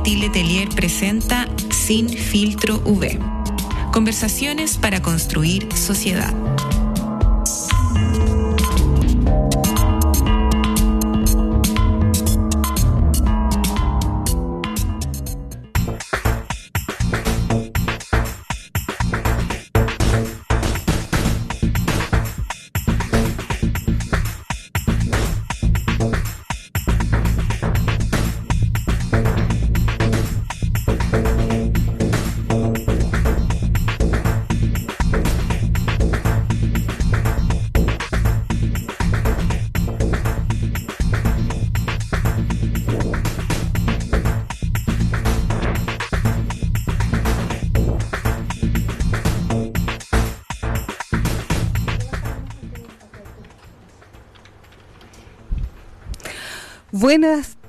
Valentín Letelier presenta Sin Filtro V. Conversaciones para construir sociedad.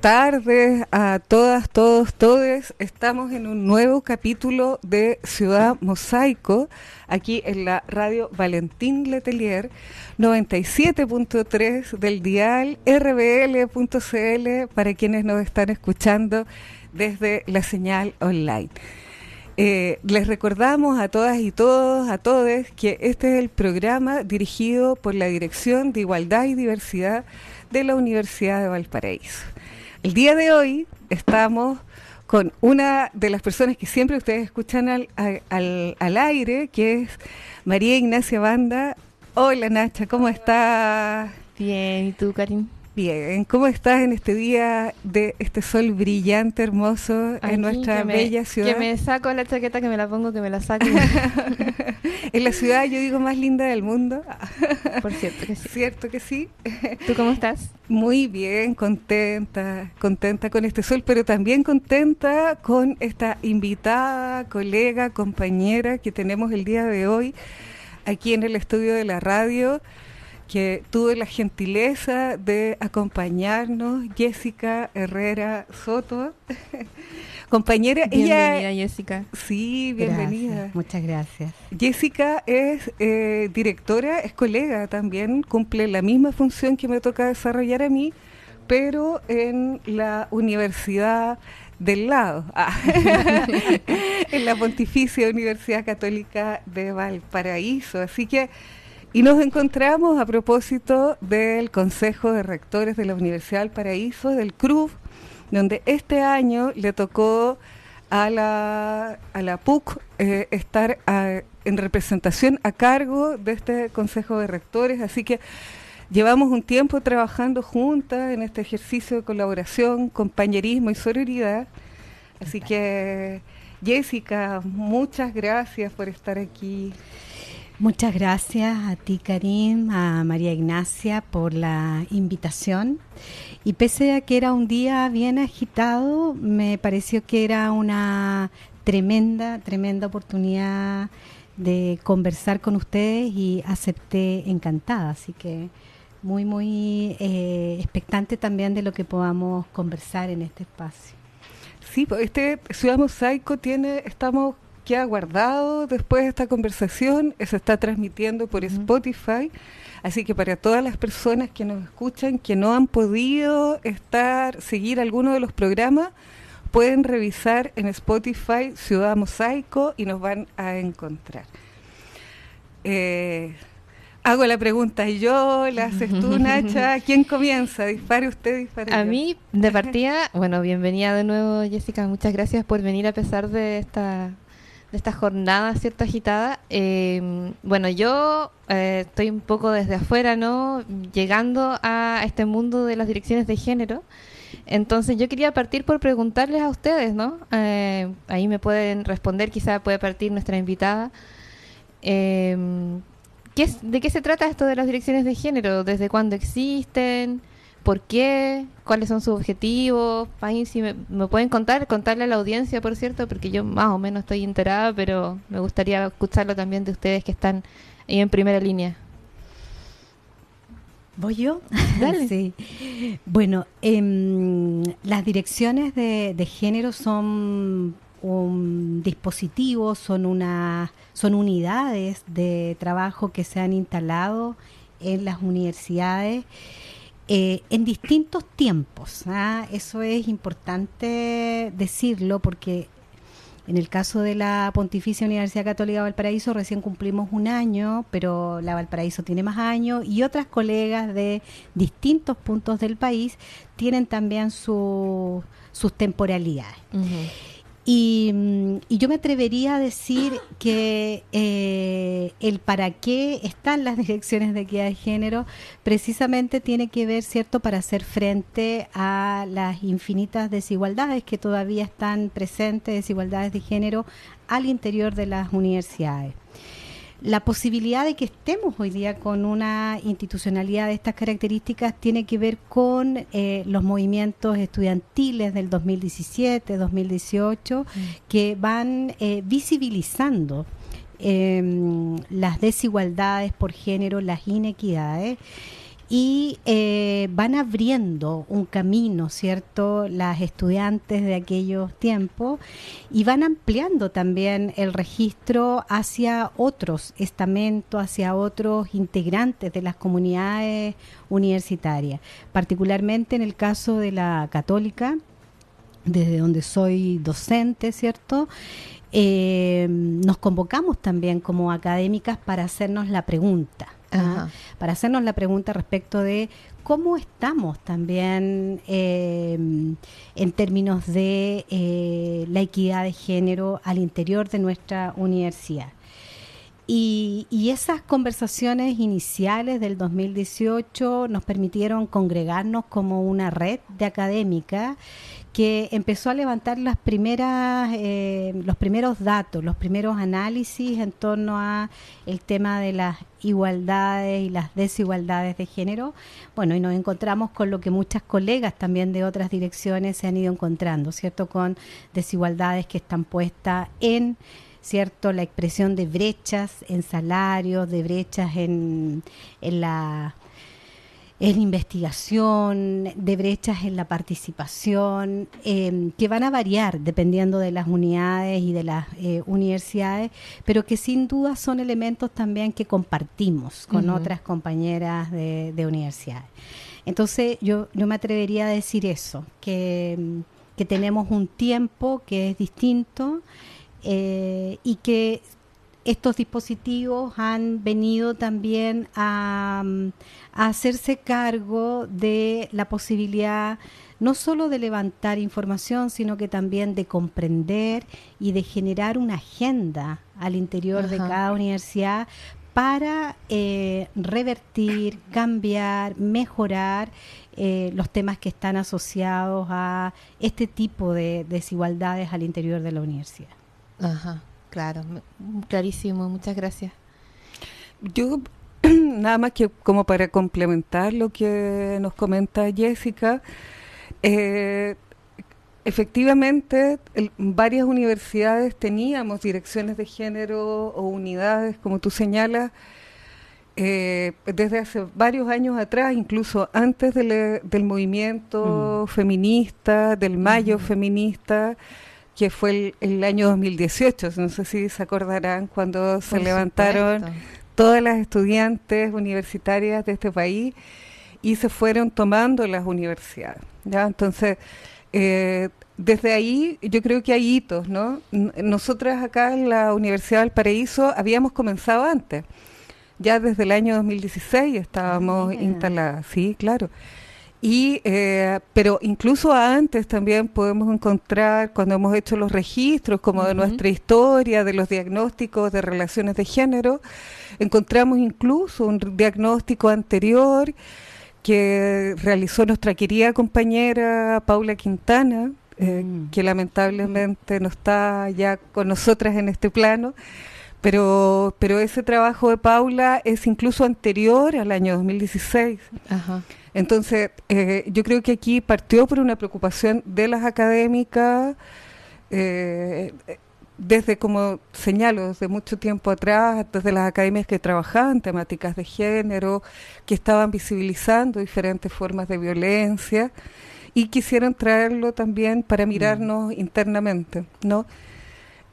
Tardes a todas, todos, todes. Estamos en un nuevo capítulo de Ciudad Mosaico, aquí en la radio Valentín Letelier, 97.3 del dial rbl.cl para quienes nos están escuchando desde la señal online. Eh, les recordamos a todas y todos, a todos, que este es el programa dirigido por la Dirección de Igualdad y Diversidad de la Universidad de Valparaíso. El día de hoy estamos con una de las personas que siempre ustedes escuchan al, al, al aire, que es María Ignacia Banda. Hola Nacha, ¿cómo estás? Bien, ¿y tú, Karim? Bien, ¿cómo estás en este día de este sol brillante, hermoso en nuestra bella ciudad? Que me saco la chaqueta, que me la pongo, que me la saco. en la ciudad, yo digo, más linda del mundo. Por cierto que sí. ¿Cierto que sí? ¿Tú cómo estás? Muy bien, contenta, contenta con este sol, pero también contenta con esta invitada, colega, compañera que tenemos el día de hoy aquí en el estudio de la radio que tuve la gentileza de acompañarnos, Jessica Herrera Soto, compañera. Bienvenida, Jessica. Sí, bienvenida. muchas gracias. Jessica es eh, directora, es colega también, cumple la misma función que me toca desarrollar a mí, pero en la universidad del lado, ah, en la Pontificia Universidad Católica de Valparaíso. Así que y nos encontramos a propósito del Consejo de Rectores de la Universidad del Paraíso, del CRUB, donde este año le tocó a la, a la PUC eh, estar en representación a cargo de este Consejo de Rectores, así que llevamos un tiempo trabajando juntas en este ejercicio de colaboración, compañerismo y sororidad, así que Jessica, muchas gracias por estar aquí. Muchas gracias a ti, Karim, a María Ignacia por la invitación. Y pese a que era un día bien agitado, me pareció que era una tremenda, tremenda oportunidad de conversar con ustedes y acepté encantada. Así que muy, muy eh, expectante también de lo que podamos conversar en este espacio. Sí, pues, este Ciudad Mosaico tiene, estamos ha guardado después de esta conversación, se está transmitiendo por Spotify, así que para todas las personas que nos escuchan, que no han podido estar seguir alguno de los programas, pueden revisar en Spotify Ciudad Mosaico y nos van a encontrar. Eh, hago la pregunta yo, la haces tú, Nacha. ¿Quién comienza? Dispare usted, dispare A mí, de partida, bueno, bienvenida de nuevo, Jessica. Muchas gracias por venir a pesar de esta de esta jornada cierta agitada. Em, bueno, yo eh, estoy un poco desde afuera, ¿no? Llegando a este mundo de las direcciones de género. Entonces yo quería partir por preguntarles a ustedes, ¿no? Eh, ahí me pueden responder, quizá puede partir nuestra invitada. Em, ¿qué ¿De qué se trata esto de las direcciones de género? ¿Desde cuándo existen? Por qué, cuáles son sus objetivos, ahí si me, pueden contar, contarle a la audiencia, por cierto, porque yo más o menos estoy enterada, pero me gustaría escucharlo también de ustedes que están ahí en primera línea. ¿Voy yo? Dale. sí. Bueno, em, las direcciones de, de, género son un dispositivo, son, una, son unidades de trabajo que se han instalado en las universidades eh, en distintos tiempos. ¿ah? Eso es importante decirlo porque en el caso de la Pontificia Universidad Católica de Valparaíso recién cumplimos un año, pero la Valparaíso tiene más años y otras colegas de distintos puntos del país tienen también sus temporalidades. Y, yo me atrevería a decir que eh, el para qué están las direcciones de equidad de género precisamente tiene que ver, ¿cierto?, para hacer frente a las infinitas desigualdades que todavía están presentes, desigualdades de género al interior de las universidades la posibilidad de que estemos hoy día con una institucionalidad de estas características tiene que ver con eh, los movimientos estudiantiles del 2017, 2018, mm. que van eh, visibilizando em, las desigualdades por género, las inequidades y eh, van abriendo un camino, ¿cierto? Las estudiantes de aquellos tiempos y van ampliando también el registro hacia otros estamentos, hacia otros integrantes de las comunidades universitarias, particularmente en el caso de la católica, desde donde soy docente, ¿cierto? Eh, nos convocamos también como académicas para hacernos la pregunta para hacernos la pregunta respecto de cómo estamos también em, en términos de eh, la equidad de género al interior de nuestra universidad. Y, y, esas conversaciones iniciales del 2018 nos permitieron congregarnos como una red de académica que empezó a levantar las primeras, eh, los primeros datos, los primeros análisis en torno a el tema de las igualdades y las desigualdades de género. Bueno, y nos encontramos con lo que muchas colegas también de otras direcciones se han ido encontrando, ¿cierto? Con desigualdades que están puestas en ¿cierto? La expresión de brechas en salarios, de brechas en, en la en investigación, de brechas en la participación, em, que van a variar dependiendo de las unidades y de las eh, universidades, pero que sin duda son elementos también que compartimos con otras compañeras de, universidades. Entonces yo, yo me atrevería a decir eso, que, que tenemos un tiempo que es distinto eh, y que estos dispositivos han venido también a, hacerse cargo de la posibilidad no solo de levantar información, sino que también de comprender y de generar una agenda al interior de cada universidad para eh, revertir, cambiar, mejorar eh, los temas que están asociados a este tipo de desigualdades al interior de la universidad. Ajá. Claro, clarísimo, muchas gracias. Yo, nada más que como para complementar lo que nos comenta Jessica, eh, efectivamente, varias universidades teníamos direcciones de género o unidades, como tú señalas, eh, desde hace varios años atrás, incluso antes del, movimiento mm. feminista, del mayo feminista, que fue el, año 2018, no sé si se acordarán, cuando se levantaron todas las estudiantes universitarias de este país y se fueron tomando las universidades. ¿ya? Entonces, eh, desde ahí yo creo que hay hitos, ¿no? Nosotras acá en la Universidad del Paraíso habíamos comenzado antes, ya desde el año 2016 estábamos ah, instaladas, sí, claro. Y, eh, pero incluso antes también podemos encontrar, cuando hemos hecho los registros como de nuestra historia, de los diagnósticos de relaciones de género, encontramos incluso un diagnóstico anterior que realizó nuestra querida compañera Paula Quintana, eh, mm. que lamentablemente no está ya con nosotras en este plano, pero, pero ese trabajo de Paula es incluso anterior al año 2016. Ajá. Entonces, eh, yo creo que aquí partió por una preocupación de las académicas, eh, desde, como señalo, desde mucho tiempo atrás, desde las academias que trabajaban temáticas de género, que estaban visibilizando diferentes formas de violencia y quisieron traerlo también para mirarnos mm. internamente, ¿no?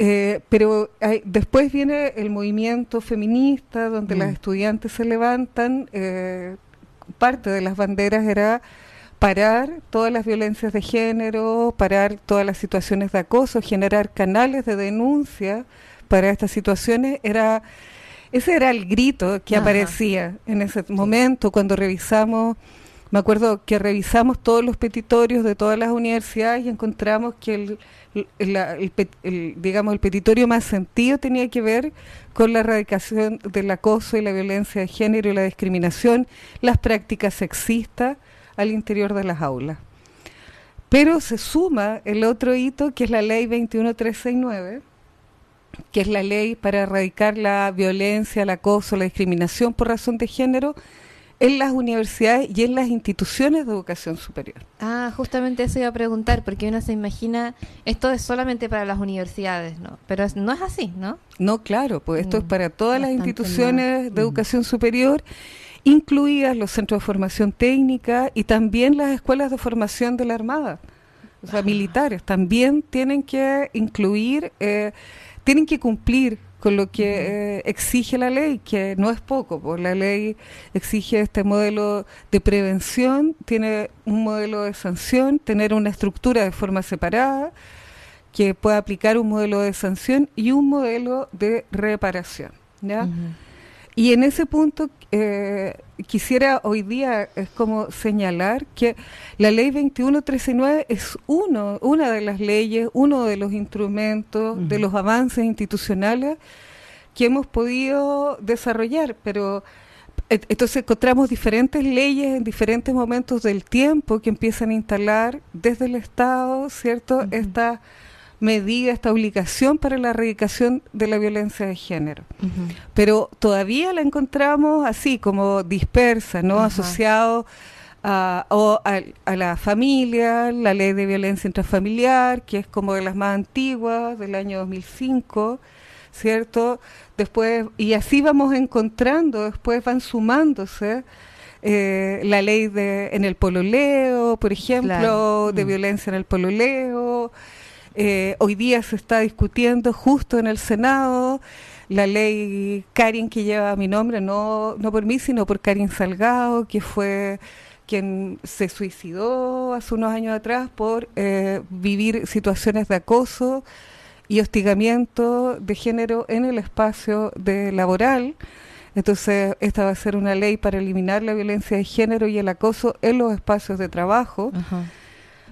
Eh, pero después viene el movimiento feminista, donde las mm. estudiantes se levantan, parte de las banderas era parar todas las violencias de género, parar todas las situaciones de acoso, generar canales de denuncia para estas situaciones, era ese era el grito que aparecía en ese momento cuando revisamos me acuerdo que revisamos todos los petitorios de todas las universidades y encontramos que el, digamos el petitorio más sentido tenía que ver con la erradicación del acoso y la violencia de género y la discriminación, las prácticas sexistas al interior de las aulas. Pero se suma el otro hito que es la ley 21369, que es la ley para erradicar la violencia, el acoso, la discriminación por razón de género, en las universidades y en las instituciones de educación superior. Ah, justamente eso iba a preguntar, porque uno se imagina, esto es solamente para las universidades, ¿no? Pero no es así, ¿no? No, claro, pues esto es mm, para todas las instituciones de mm. educación superior, incluidas los centros de formación técnica y también las escuelas de formación de la Armada. O sea, ah. militares también tienen que incluir, eh, tienen que cumplir con lo que eh, exige la ley, que no es poco, pues la ley exige este modelo de prevención, tiene un modelo de sanción, tener una estructura de forma separada, que pueda aplicar un modelo de sanción y un modelo de reparación. ¿ya? Y en ese punto eh, quisiera hoy día es como señalar que la ley 2139 es uno, una de las leyes, uno de los instrumentos, de los avances institucionales que hemos podido desarrollar, pero e, entonces encontramos diferentes leyes en diferentes momentos del tiempo que empiezan a instalar desde el Estado, ¿cierto?, esta medida, esta obligación para la erradicación de la violencia de género. Pero todavía la encontramos así, como dispersa, ¿no? Asociado a, o a, la familia, la ley de violencia intrafamiliar, que es como de las más antiguas, del año 2005, ¿cierto? Después, y así vamos encontrando, después van sumándose eh, la ley de en el pololeo, por ejemplo, de mm. violencia en el pololeo, eh, hoy día se está discutiendo justo en el Senado la ley Karin que lleva mi nombre, no, no por mí, sino por Karin Salgado, que fue quien se suicidó hace unos años atrás por eh, vivir situaciones de acoso y hostigamiento de género en el espacio de laboral. Entonces, esta va a ser una ley para eliminar la violencia de género y el acoso en los espacios de trabajo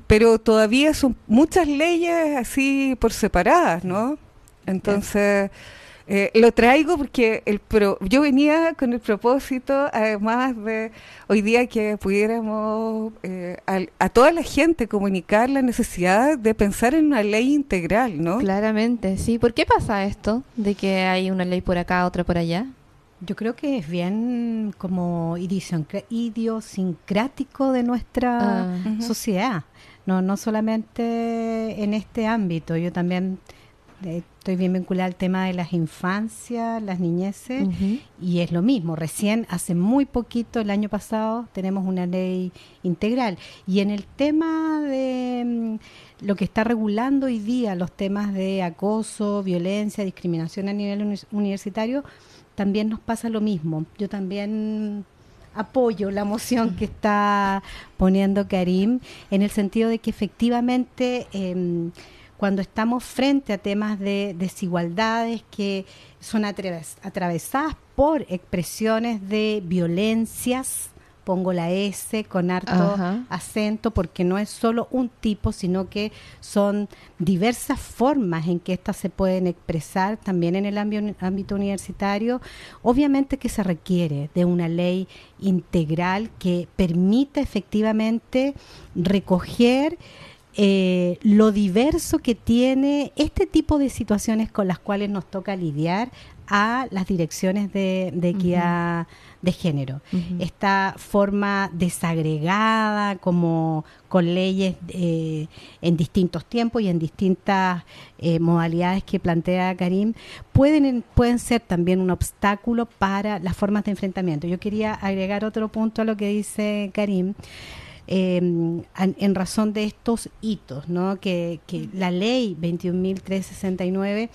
pero todavía son muchas leyes así por separadas, ¿no? Entonces, eh, lo traigo porque el pro, yo venía con el propósito, además de hoy día que pudiéramos eh, a, toda la gente comunicar la necesidad de pensar en una ley integral, ¿no? Claramente, sí. ¿Por qué pasa esto de que hay una ley por acá, otra por allá? Yo creo que es bien como idiosincrático de nuestra ah. sociedad. No, no solamente en este ámbito, yo también eh, estoy bien vinculada al tema de las infancias, las niñeces, y es lo mismo. Recién, hace muy poquito, el año pasado, tenemos una ley integral. Y en el tema de mm, lo que está regulando hoy día los temas de acoso, violencia, discriminación a nivel universitario, también nos pasa lo mismo. Yo también apoyo la moción que está poniendo Karim en el sentido de que efectivamente em, cuando estamos frente a temas de desigualdades que son atravesadas por expresiones de violencias pongo la S con harto acento porque no es solo un tipo, sino que son diversas formas en que éstas se pueden expresar también en el ámbito universitario. Obviamente que se requiere de una ley integral que permita efectivamente recoger eh, lo diverso que tiene este tipo de situaciones con las cuales nos toca lidiar a las direcciones de, equidad de género. Esta forma desagregada, como con leyes eh, en distintos tiempos y en distintas eh, modalidades que plantea Karim, pueden, pueden ser también un obstáculo para las formas de enfrentamiento. Yo quería agregar otro punto a lo que dice Karim. Em, en razón de estos hitos, ¿no? que, que la ley 21.369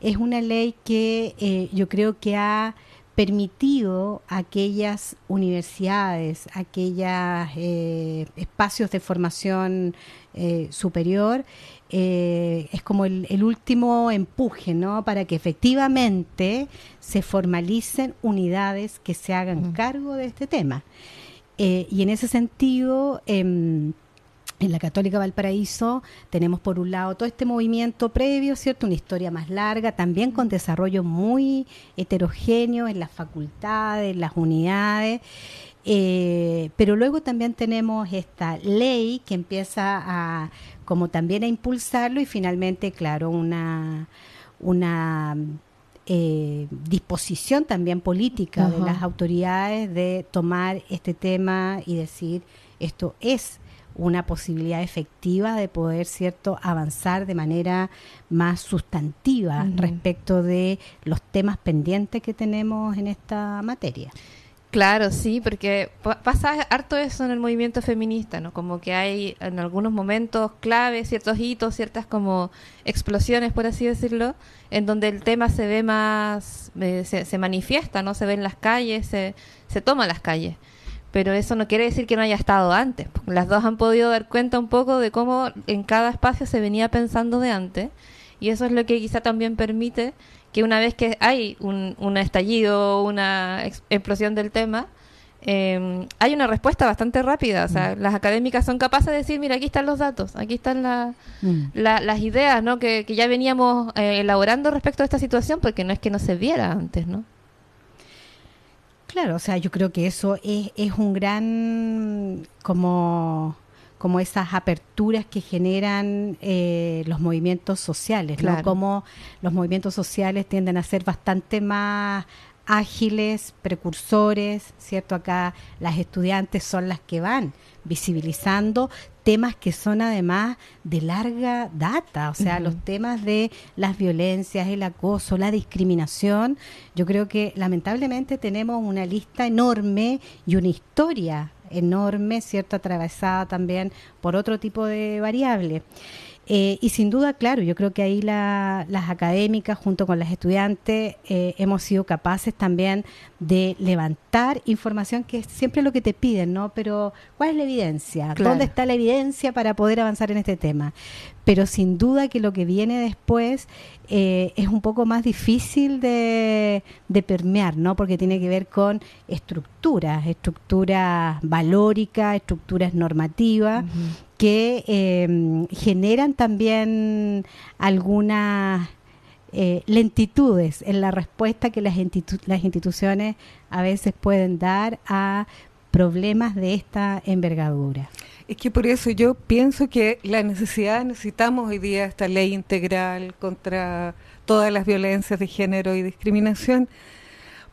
es una ley que eh, yo creo que ha permitido aquellas universidades, aquellos eh, espacios de formación eh, superior, eh, es como el, último empuje, ¿no? Para que efectivamente se formalicen unidades que se hagan cargo de este tema. Y en ese sentido, em, en la Católica Valparaíso tenemos por un lado todo este movimiento previo, ¿cierto? Una historia más larga, también con desarrollo muy heterogéneo en las facultades, en las unidades. Eh, pero luego también tenemos esta ley que empieza a como también a impulsarlo y finalmente, claro, una, una eh, disposición también política de las autoridades de tomar este tema y decir esto es una posibilidad efectiva de poder cierto avanzar de manera más sustantiva respecto de los temas pendientes que tenemos en esta materia. Claro, sí, porque pasa harto eso en el movimiento feminista, ¿no? Como que hay en algunos momentos claves, ciertos hitos, ciertas como explosiones, por así decirlo, en donde el tema se ve más, eh, se, se, manifiesta, ¿no? Se ve en las calles, se, se toma las calles pero eso no quiere decir que no haya estado antes. Las dos han podido dar cuenta un poco de cómo en cada espacio se venía pensando de antes, y eso es lo que quizá también permite que una vez que hay un, un estallido, una explosión del tema, eh, hay una respuesta bastante rápida. O sea, mm. las académicas son capaces de decir, mira, aquí están los datos, aquí están mm. las ideas ¿no? que, ya veníamos eh, elaborando respecto a esta situación, porque no es que no se viera antes, ¿no? Claro, o sea, yo creo que eso es, es un gran, como, como esas aperturas que generan eh, los movimientos sociales, ¿no? Como los movimientos sociales tienden a ser bastante más ágiles, precursores, ¿cierto? Acá las estudiantes son las que van visibilizando temas que son además de larga data, o sea, los temas de las violencias, el acoso, la discriminación, yo creo que lamentablemente tenemos una lista enorme y una historia enorme, ¿cierto? Atravesada también por otro tipo de variables. Eh, y sin duda, claro, yo creo que ahí las académicas junto con las estudiantes eh, hemos sido capaces también de levantar información que es siempre lo que te piden, ¿no? Pero ¿cuál es la evidencia? ¿Dónde está la evidencia para poder avanzar en este tema? Pero sin duda que lo que viene después eh, es un poco más difícil de, permear, ¿no? Porque tiene que ver con estructuras, estructuras valóricas, estructuras normativas que em, generan también algunas eh, lentitudes en la respuesta que las, las instituciones a veces pueden dar a problemas de esta envergadura. Es que por eso yo pienso que la necesidad, necesitamos hoy día esta ley integral contra todas las violencias de género y discriminación,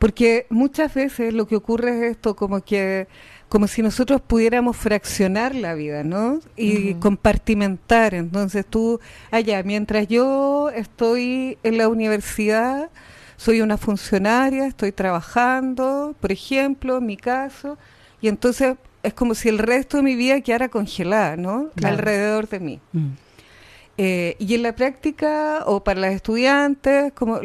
porque muchas veces lo que ocurre es esto, como que como si nosotros pudiéramos fraccionar la vida, ¿no? Y compartimentar. Entonces tú, allá, mientras yo estoy en la universidad, soy una funcionaria, estoy trabajando, por ejemplo, en mi caso, y entonces es como si el resto de mi vida quedara congelada, ¿no? Alrededor de mí. Mm. Eh, y en la práctica, o para las estudiantes, como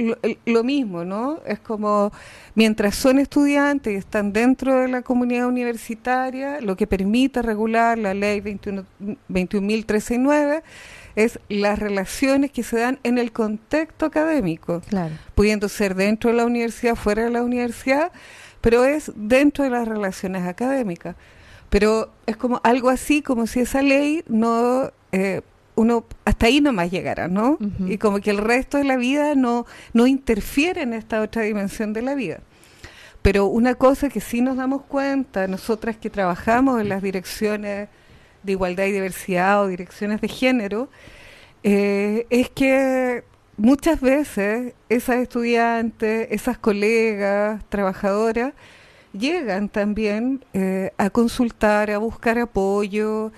lo, mismo, ¿no? Es como, mientras son estudiantes y están dentro de la comunidad universitaria, lo que permite regular la ley 21.369 es las relaciones que se dan en el contexto académico, pudiendo ser dentro de la universidad, fuera de la universidad, pero es dentro de las relaciones académicas. Pero es como algo así, como si esa ley no... Eh, uno hasta ahí nomás llegará, ¿no? Y como que el resto de la vida no, no interfiere en esta otra dimensión de la vida. Pero una cosa que sí nos damos cuenta, nosotras que trabajamos en las direcciones de igualdad y diversidad o direcciones de género, eh, es que muchas veces esas estudiantes, esas colegas, trabajadoras, llegan también eh, a consultar, a buscar apoyo,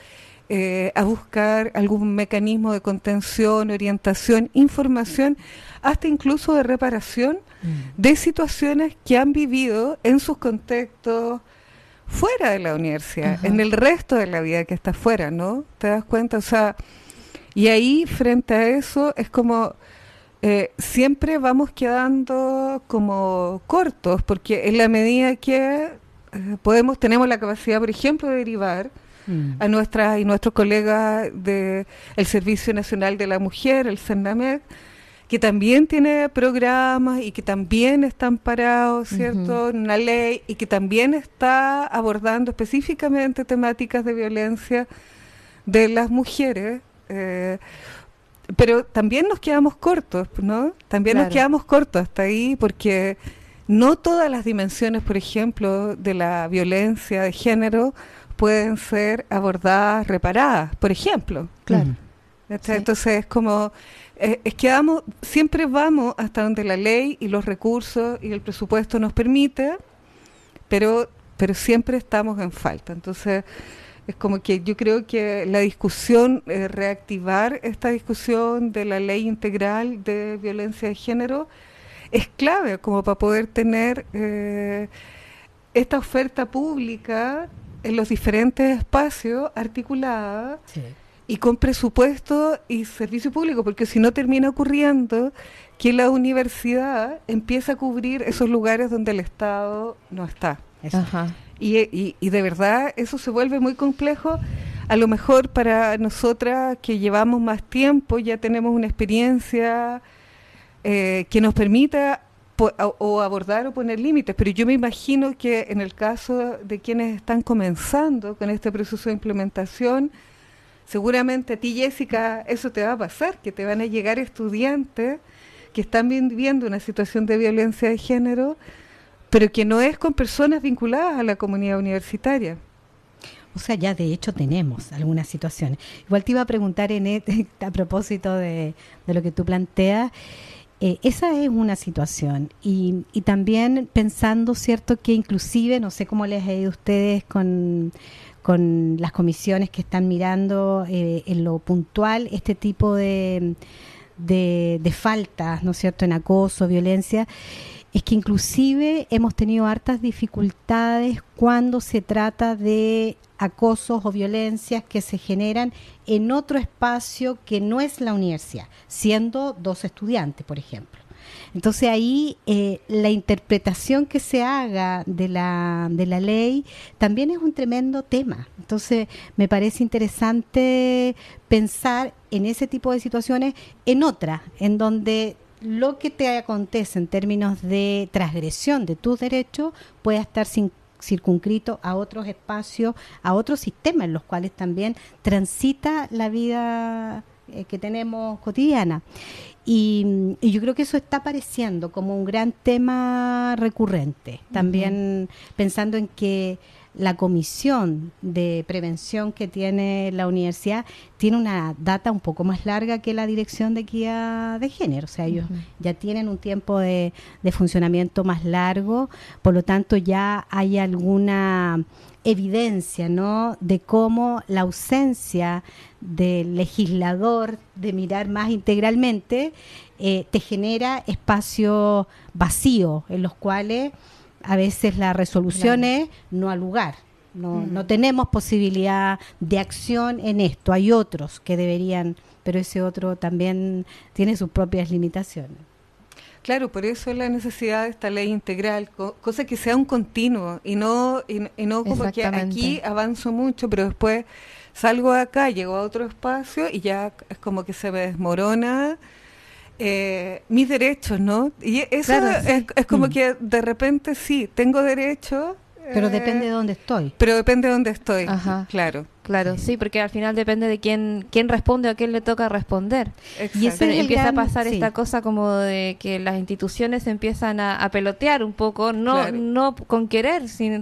eh, a buscar algún mecanismo de contención, orientación, información, hasta incluso de reparación mm. de situaciones que han vivido en sus contextos fuera de la universidad, en el resto de la vida que está fuera, ¿no? ¿Te das cuenta? O sea, y ahí frente a eso es como eh, siempre vamos quedando como cortos, porque en la medida que eh, podemos, tenemos la capacidad, por ejemplo, de derivar mm. a nuestras y nuestros colegas del Servicio Nacional de la Mujer, el CENAMED, que también tiene programas y que también están parados, ¿cierto?, en una ley y que también está abordando específicamente temáticas de violencia de las mujeres. Eh, pero también nos quedamos cortos, ¿no? También nos quedamos cortos hasta ahí porque no todas las dimensiones, por ejemplo, de la violencia de género pueden ser abordadas, reparadas, por ejemplo. Claro. Entonces es como eh, es que vamos, siempre vamos hasta donde la ley y los recursos y el presupuesto nos permite, pero, pero siempre estamos en falta. Entonces, es como que yo creo que la discusión, eh, reactivar esta discusión de la ley integral de violencia de género, es clave como para poder tener eh, esta oferta pública en los diferentes espacios articulada. Sí y con presupuesto y servicio público, porque si no termina ocurriendo que la universidad empieza a cubrir esos lugares donde el Estado no está. Y, y, de verdad eso se vuelve muy complejo. A lo mejor para nosotras que llevamos más tiempo, ya tenemos una experiencia eh, que nos permita o abordar o poner límites, pero yo me imagino que en el caso de quienes están comenzando con este proceso de implementación, seguramente a ti, Jessica, eso te va a pasar, que te van a llegar estudiantes que están viviendo una situación de violencia de género, pero que no es con personas vinculadas a la comunidad universitaria. O sea, ya de hecho tenemos algunas situaciones. Igual te iba a preguntar en a propósito de, lo que tú planteas, eh, esa es una situación y, y también pensando, ¿cierto? Que inclusive, no sé cómo les ha ido a ustedes con con las comisiones que están mirando eh, en lo puntual este tipo de, de, de faltas, ¿no es cierto?, en acoso, violencia, es que inclusive hemos tenido hartas dificultades cuando se trata de acosos o violencias que se generan en otro espacio que no es la universidad, siendo dos estudiantes, por ejemplo. Entonces ahí eh, la interpretación que se haga de la, de la ley también es un tremendo tema. Entonces me parece interesante pensar en ese tipo de situaciones en otra, en donde lo que te acontece en términos de transgresión de tus derechos pueda estar sin circunscrito a otros espacios, a otros sistemas en los cuales también transita la vida eh, que tenemos cotidiana. Y, yo creo que eso está apareciendo como un gran tema recurrente. También pensando en que la comisión de prevención que tiene la universidad tiene una data un poco más larga que la dirección de equidad de género. O sea, ellos ya tienen un tiempo de, de funcionamiento más largo, por lo tanto ya hay alguna evidencia, ¿no?, de cómo la ausencia del legislador de mirar más integralmente eh, te genera espacios vacíos en los cuales a veces la resolución es no al lugar. No, no tenemos posibilidad de acción en esto. Hay otros que deberían, pero ese otro también tiene sus propias limitaciones. Claro, por eso la necesidad de esta ley integral, cosa que sea un continuo y no, y, no como que aquí avanzo mucho, pero después salgo de acá, llego a otro espacio y ya es como que se me desmorona eh, mis derechos, ¿no? Y eso es, es, como mm. que de repente sí, tengo derechos pero depende de dónde estoy. Pero depende de dónde estoy, claro. Claro, sí. porque al final depende de quién quién responde o a quién le toca responder. Y eso empieza a pasar esta cosa como de que las instituciones empiezan a, pelotear un poco, no no con querer, sino,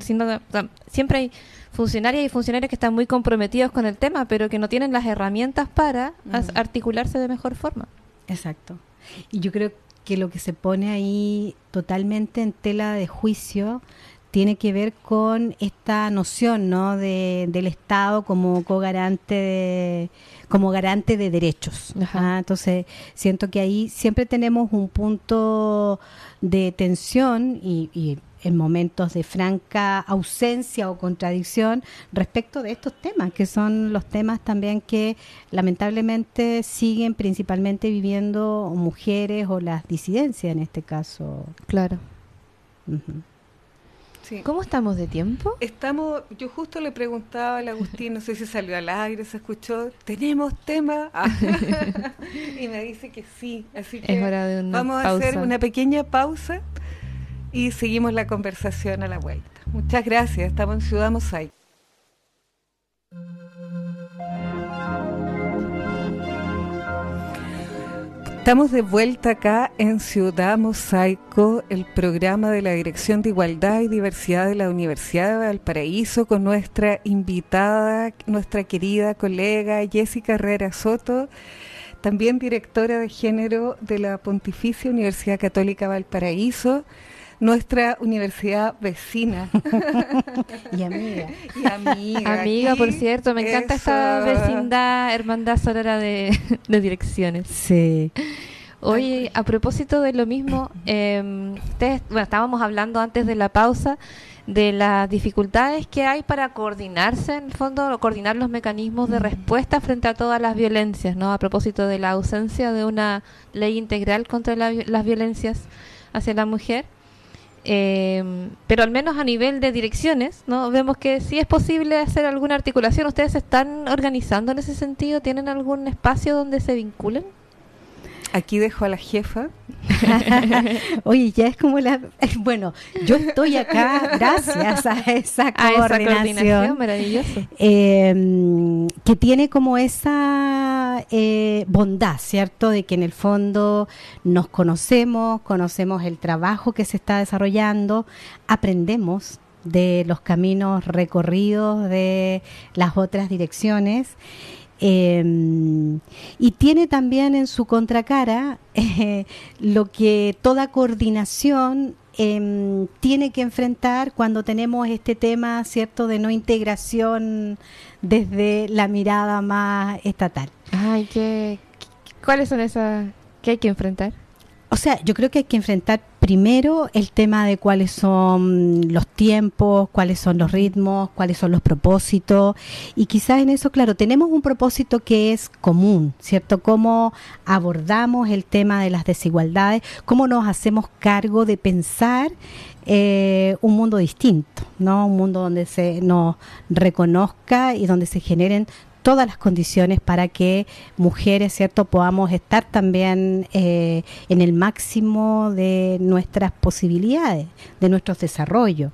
siempre hay funcionarias y funcionarios que están muy comprometidos con el tema, pero que no tienen las herramientas para articularse de mejor forma. Exacto. Y yo creo que lo que se pone ahí totalmente en tela de juicio tiene que ver con esta noción ¿no? de, del Estado como cogarante de, como garante de derechos. ¿ah? Entonces, siento que ahí siempre tenemos un punto de tensión y, en momentos de franca ausencia o contradicción respecto de estos temas, que son los temas también que lamentablemente siguen principalmente viviendo mujeres o las disidencias en este caso. Claro. ¿Cómo estamos de tiempo? Estamos, yo justo le preguntaba al Agustín, no sé si salió al aire, se escuchó, ¿tenemos tema? y me dice que sí, así que vamos a hacer una pequeña pausa y seguimos la conversación a la vuelta. Muchas gracias, estamos en Ciudad Mosaic. Estamos de vuelta acá en Ciudad Mosaico, el programa de la Dirección de Igualdad y Diversidad de la Universidad de Valparaíso, con nuestra invitada, nuestra querida colega Jessica Herrera Soto, también directora de género de la Pontificia Universidad Católica Valparaíso nuestra universidad vecina. y amiga. Y amiga. Amiga, por cierto, me encanta esta vecindad, hermandad sonora de, de direcciones. Sí. Oye, a propósito de lo mismo, eh, bueno, estábamos hablando antes de la pausa de las dificultades que hay para coordinarse, en el fondo, coordinar los mecanismos de respuesta frente a todas las violencias, ¿no? A propósito de la ausencia de una ley integral contra las violencias hacia la mujer. Eh, pero al menos a nivel de direcciones, ¿no? Vemos que sí es posible hacer alguna articulación. ¿Ustedes se están organizando en ese sentido? ¿Tienen algún espacio donde se vinculen? Aquí dejo a la jefa. Oye, ya es como la... Bueno, yo estoy acá gracias a esa coordinación. maravilloso. Em, que tiene como esa eh, bondad, ¿cierto? De que en el fondo nos conocemos, conocemos el trabajo que se está desarrollando, aprendemos de los caminos recorridos de las otras direcciones Em, y tiene también en su contracara eh, lo que toda coordinación em, tiene que enfrentar cuando tenemos este tema, ¿cierto?, de no integración desde la mirada más estatal. Ay, ¿qué, ¿cuáles son esas que hay que enfrentar? O sea, yo creo que hay que enfrentar primero el tema de cuáles son los tiempos, cuáles son los ritmos, cuáles son los propósitos. Y quizás en eso, claro, tenemos un propósito que es común, ¿cierto? Cómo abordamos el tema de las desigualdades, cómo nos hacemos cargo de pensar eh, un mundo distinto, ¿no? Un mundo donde se nos reconozca y donde se generen todas las condiciones para que mujeres, ¿cierto?, podamos estar también eh, en el máximo de nuestras posibilidades, de nuestros desarrollos.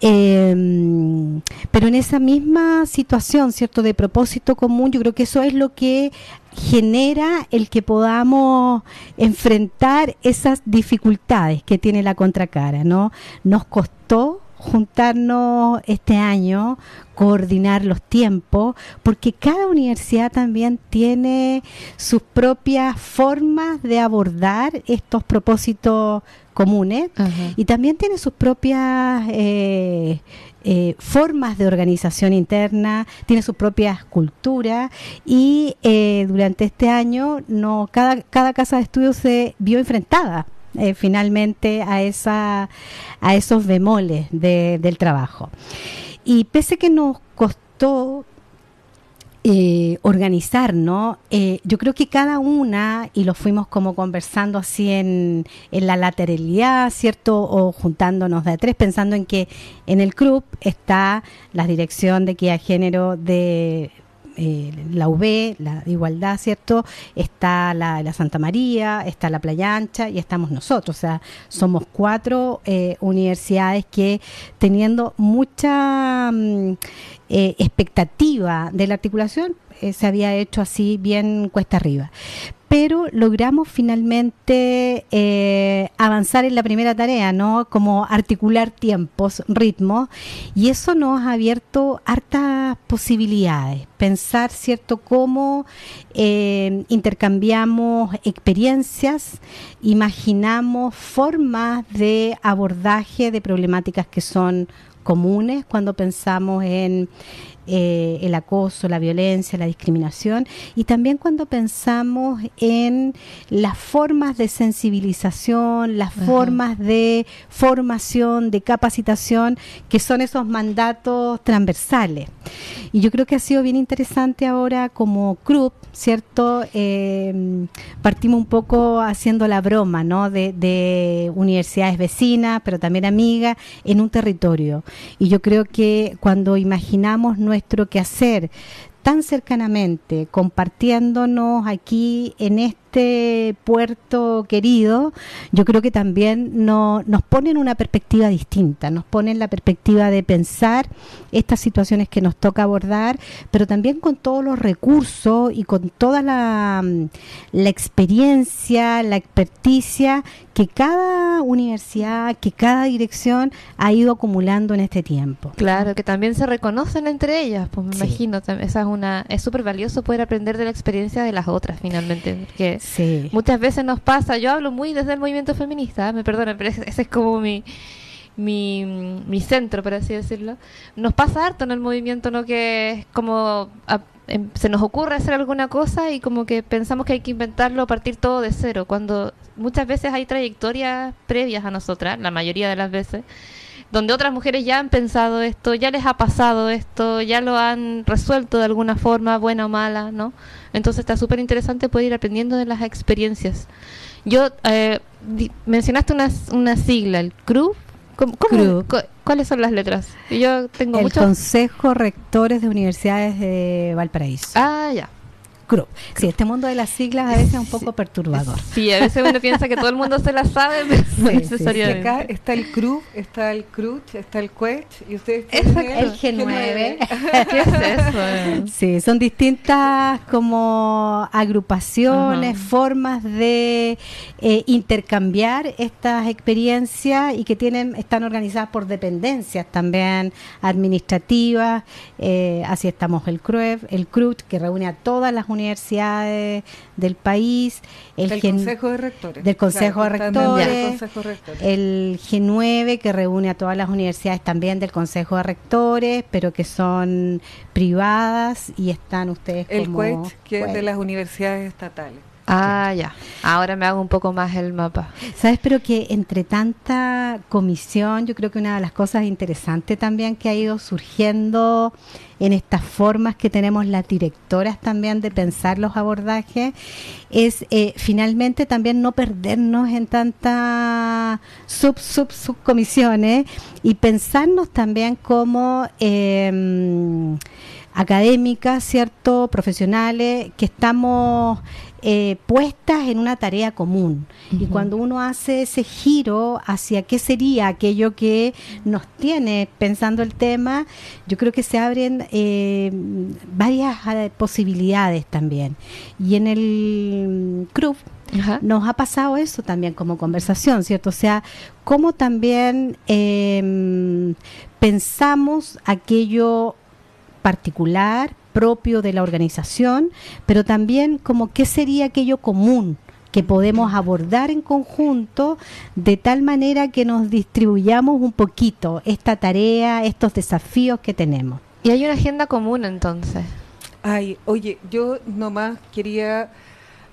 Em, pero en esa misma situación, ¿cierto?, de propósito común, yo creo que eso es lo que genera el que podamos enfrentar esas dificultades que tiene la contracara, ¿no? Nos costó juntarnos este año, coordinar los tiempos, porque cada universidad también tiene sus propias formas de abordar estos propósitos comunes y también tiene sus propias eh, eh, formas de organización interna, tiene sus propias culturas y eh, durante este año no cada, cada casa de estudio se vio enfrentada eh, finalmente a, esa, a esos bemoles del trabajo. Y pese que nos costó eh, organizarnos, eh, yo creo que cada una, y lo fuimos como conversando así en, en la lateralidad, ¿cierto? O juntándonos de tres, pensando en que en el club está la dirección de que género de eh, la UB, la igualdad, ¿cierto? Está la, Santa María, está la Playa Ancha y estamos nosotros. O sea, somos cuatro eh, universidades que teniendo mucha mm, eh, expectativa de la articulación, se había hecho así bien cuesta arriba pero logramos finalmente eh, avanzar en la primera tarea, ¿no? Como articular tiempos, ritmos, y eso nos ha abierto hartas posibilidades. Pensar, ¿cierto?, cómo eh, intercambiamos experiencias, imaginamos formas de abordaje de problemáticas que son comunes cuando pensamos en eh, el acoso, la violencia, la discriminación y también cuando pensamos en las formas de sensibilización, las formas de formación, de capacitación, que son esos mandatos transversales. Y yo creo que ha sido bien interesante ahora como CRUP, ¿cierto? Eh, partimos un poco haciendo la broma, ¿no? De, de universidades vecinas, pero también amigas, en un territorio. Y yo creo que cuando imaginamos nuestro quehacer tan cercanamente, compartiéndonos aquí en este puerto querido, yo creo que también no, nos pone en una perspectiva distinta, nos pone en la perspectiva de pensar estas situaciones que nos toca abordar, pero también con todos los recursos y con toda la, la experiencia, la experticia que cada universidad, que cada dirección ha ido acumulando en este tiempo. Claro, que también se reconocen entre ellas, pues me imagino, esa es una es súper valioso poder aprender de la experiencia de las otras finalmente, porque muchas veces nos pasa, yo hablo muy desde el movimiento feminista, me perdonen, pero ese es como mi mi, mi centro, por así decirlo, nos pasa harto en el movimiento, ¿no? Que es como em, se nos ocurre hacer alguna cosa y como que pensamos que hay que inventarlo, partir todo de cero, cuando muchas veces hay trayectorias previas a nosotras, la mayoría de las veces, donde otras mujeres ya han pensado esto, ya les ha pasado esto, ya lo han resuelto de alguna forma, buena o mala, ¿no? Entonces está súper interesante poder ir aprendiendo de las experiencias. Yo, eh, mencionaste una, una sigla, el CRU, ¿Cuáles son las letras? Yo tengo El Consejo Rectores de Universidades de Valparaíso. Ah, ya. CRUB. Sí, este mundo de las siglas a veces es un poco perturbador. Sí, a veces uno piensa que todo el mundo se la sabe, pero no necesariamente. acá está el CRUB, está el CRUCH, está el QUECH y ustedes el G9. ¿Qué es eso? Sí, son distintas como agrupaciones, formas de eh, intercambiar estas experiencias y que tienen están organizadas por dependencias también administrativas. Eh, así estamos el CRUEV, el CRUCH, que reúne a todas las universidades universidades del país, el del Consejo de Rectores, del Consejo, de Rectores, el G9 que reúne a todas las universidades también del Consejo de Rectores, pero que son privadas y están ustedes el como el que es de las universidades estatales. Ah, ya. Ahora me hago un poco más el mapa. Sabes, pero que entre tanta comisión, yo creo que una de las cosas interesantes también que ha ido surgiendo en estas formas que tenemos las directoras también de pensar los abordajes es eh, finalmente también no perdernos en tantas sub sub subcomisiones y pensarnos también como eh, académicas, cierto, profesionales que estamos eh, puestas en una tarea común. Y cuando uno hace ese giro hacia qué sería aquello que nos tiene pensando el tema, yo creo que se abren eh, varias eh, posibilidades también. Y en el club nos ha pasado eso también como conversación, ¿cierto? O sea, cómo también em, pensamos aquello particular, propio de la organización, pero también como qué sería aquello común que podemos abordar en conjunto de tal manera que nos distribuyamos un poquito esta tarea, estos desafíos que tenemos. Y hay una agenda común entonces. Ay, oye, yo nomás quería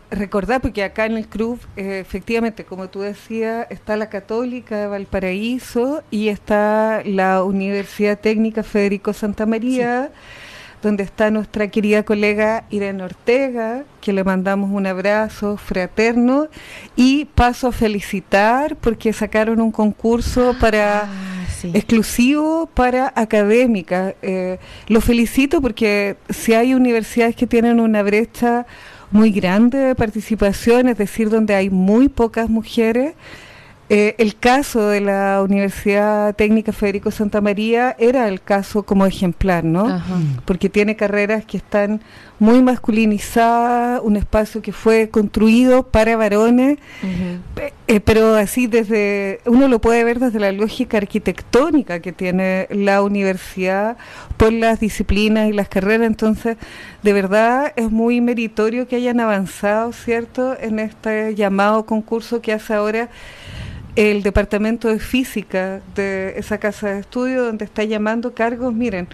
recordar, porque acá en el club, eh, efectivamente, como tú decías, está la Católica de Valparaíso y está la Universidad Técnica Federico Santa María donde está nuestra querida colega Irene Ortega, que le mandamos un abrazo fraterno y paso a felicitar porque sacaron un concurso ah, para exclusivo para académicas. Eh, lo felicito porque si hay universidades que tienen una brecha muy grande de participación, es decir, donde hay muy pocas mujeres, eh, el caso de la Universidad Técnica Federico Santa María era el caso como ejemplar, ¿no? Porque tiene carreras que están muy masculinizadas, un espacio que fue construido para varones, eh, pero así desde, uno lo puede ver desde la lógica arquitectónica que tiene la universidad por las disciplinas y las carreras, entonces de verdad es muy meritorio que hayan avanzado, ¿cierto?, en este llamado concurso que hace ahora el departamento de física de esa casa de estudio donde está llamando cargos, miren,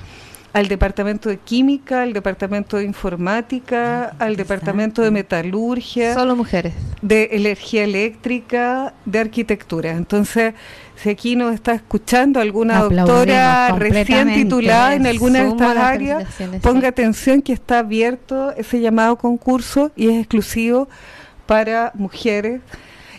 al departamento de química, al departamento de informática, al departamento de metalurgia. Solo mujeres. De energía eléctrica, de arquitectura. Entonces, si aquí nos está escuchando alguna doctora recién titulada en alguna de estas áreas, ponga atención que está abierto ese llamado concurso y es exclusivo para mujeres